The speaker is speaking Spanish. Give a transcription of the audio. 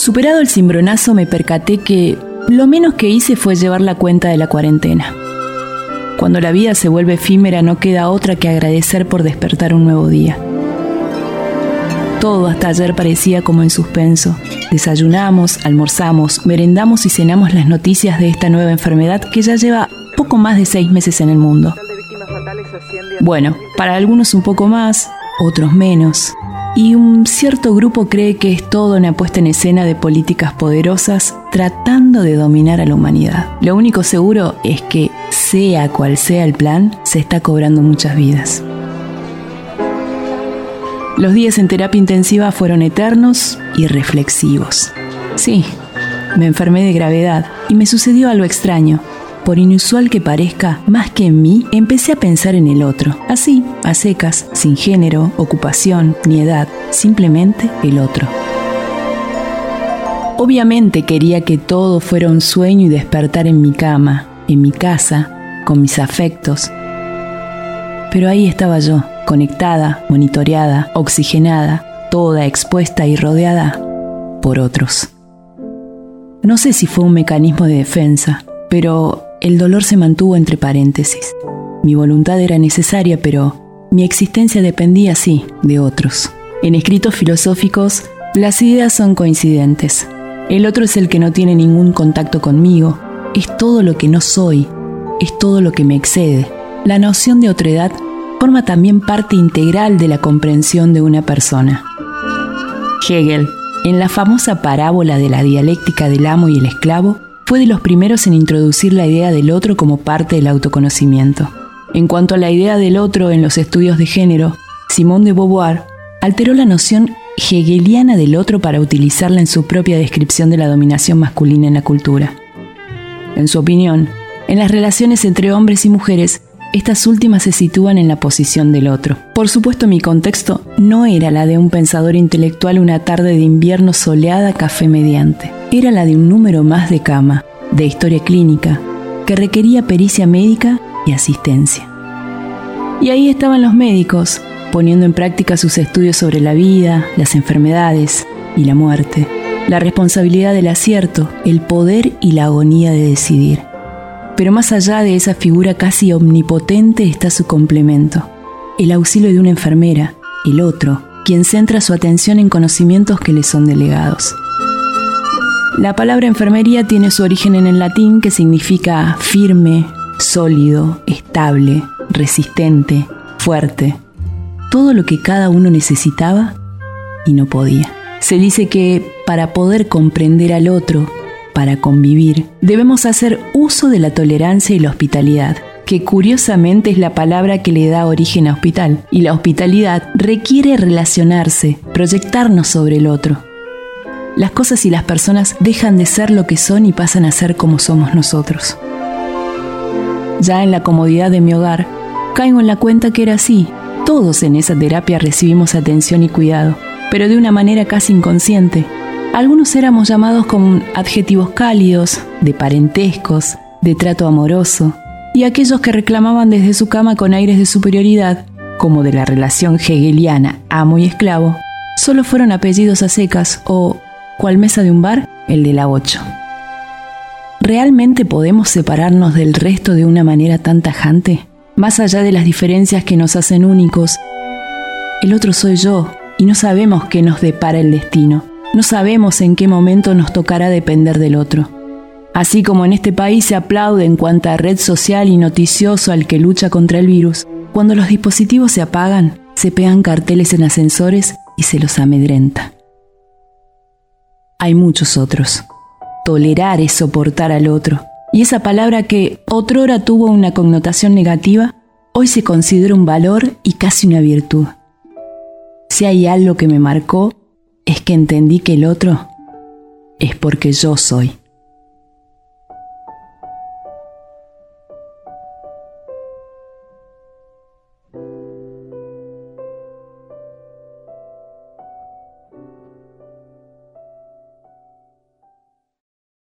Superado el cimbronazo me percaté que lo menos que hice fue llevar la cuenta de la cuarentena. Cuando la vida se vuelve efímera no queda otra que agradecer por despertar un nuevo día. Todo hasta ayer parecía como en suspenso. Desayunamos, almorzamos, merendamos y cenamos las noticias de esta nueva enfermedad que ya lleva poco más de seis meses en el mundo. Bueno, para algunos un poco más, otros menos. Y un cierto grupo cree que es todo una puesta en escena de políticas poderosas tratando de dominar a la humanidad. Lo único seguro es que, sea cual sea el plan, se está cobrando muchas vidas. Los días en terapia intensiva fueron eternos y reflexivos. Sí, me enfermé de gravedad y me sucedió algo extraño. Por inusual que parezca, más que en mí, empecé a pensar en el otro. Así, a secas, sin género, ocupación, ni edad, simplemente el otro. Obviamente quería que todo fuera un sueño y despertar en mi cama, en mi casa, con mis afectos. Pero ahí estaba yo, conectada, monitoreada, oxigenada, toda expuesta y rodeada por otros. No sé si fue un mecanismo de defensa, pero el dolor se mantuvo entre paréntesis. Mi voluntad era necesaria, pero mi existencia dependía, sí, de otros. En escritos filosóficos, las ideas son coincidentes. El otro es el que no tiene ningún contacto conmigo, es todo lo que no soy, es todo lo que me excede. La noción de otredad forma también parte integral de la comprensión de una persona. Hegel, en la famosa parábola de la dialéctica del amo y el esclavo, fue de los primeros en introducir la idea del otro como parte del autoconocimiento. En cuanto a la idea del otro en los estudios de género, Simone de Beauvoir alteró la noción hegeliana del otro para utilizarla en su propia descripción de la dominación masculina en la cultura. En su opinión, en las relaciones entre hombres y mujeres estas últimas se sitúan en la posición del otro. Por supuesto, mi contexto no era la de un pensador intelectual una tarde de invierno soleada café mediante. Era la de un número más de cama, de historia clínica, que requería pericia médica y asistencia. Y ahí estaban los médicos, poniendo en práctica sus estudios sobre la vida, las enfermedades y la muerte, la responsabilidad del acierto, el poder y la agonía de decidir. Pero más allá de esa figura casi omnipotente está su complemento, el auxilio de una enfermera, el otro, quien centra su atención en conocimientos que le son delegados. La palabra enfermería tiene su origen en el latín que significa firme, sólido, estable, resistente, fuerte, todo lo que cada uno necesitaba y no podía. Se dice que para poder comprender al otro para convivir, debemos hacer uso de la tolerancia y la hospitalidad, que curiosamente es la palabra que le da origen a hospital, y la hospitalidad requiere relacionarse, proyectarnos sobre el otro. Las cosas y las personas dejan de ser lo que son y pasan a ser como somos nosotros. Ya en la comodidad de mi hogar, caigo en la cuenta que era así. Todos en esa terapia recibimos atención y cuidado, pero de una manera casi inconsciente, algunos éramos llamados con adjetivos cálidos, de parentescos, de trato amoroso, y aquellos que reclamaban desde su cama con aires de superioridad, como de la relación hegeliana amo y esclavo, solo fueron apellidos a secas o, cual mesa de un bar, el de la ocho. ¿Realmente podemos separarnos del resto de una manera tan tajante? Más allá de las diferencias que nos hacen únicos, el otro soy yo y no sabemos qué nos depara el destino. No sabemos en qué momento nos tocará depender del otro. Así como en este país se aplaude en cuanta red social y noticioso al que lucha contra el virus, cuando los dispositivos se apagan, se pegan carteles en ascensores y se los amedrenta. Hay muchos otros. Tolerar es soportar al otro. Y esa palabra que otrora tuvo una connotación negativa, hoy se considera un valor y casi una virtud. Si hay algo que me marcó, es que entendí que el otro es porque yo soy.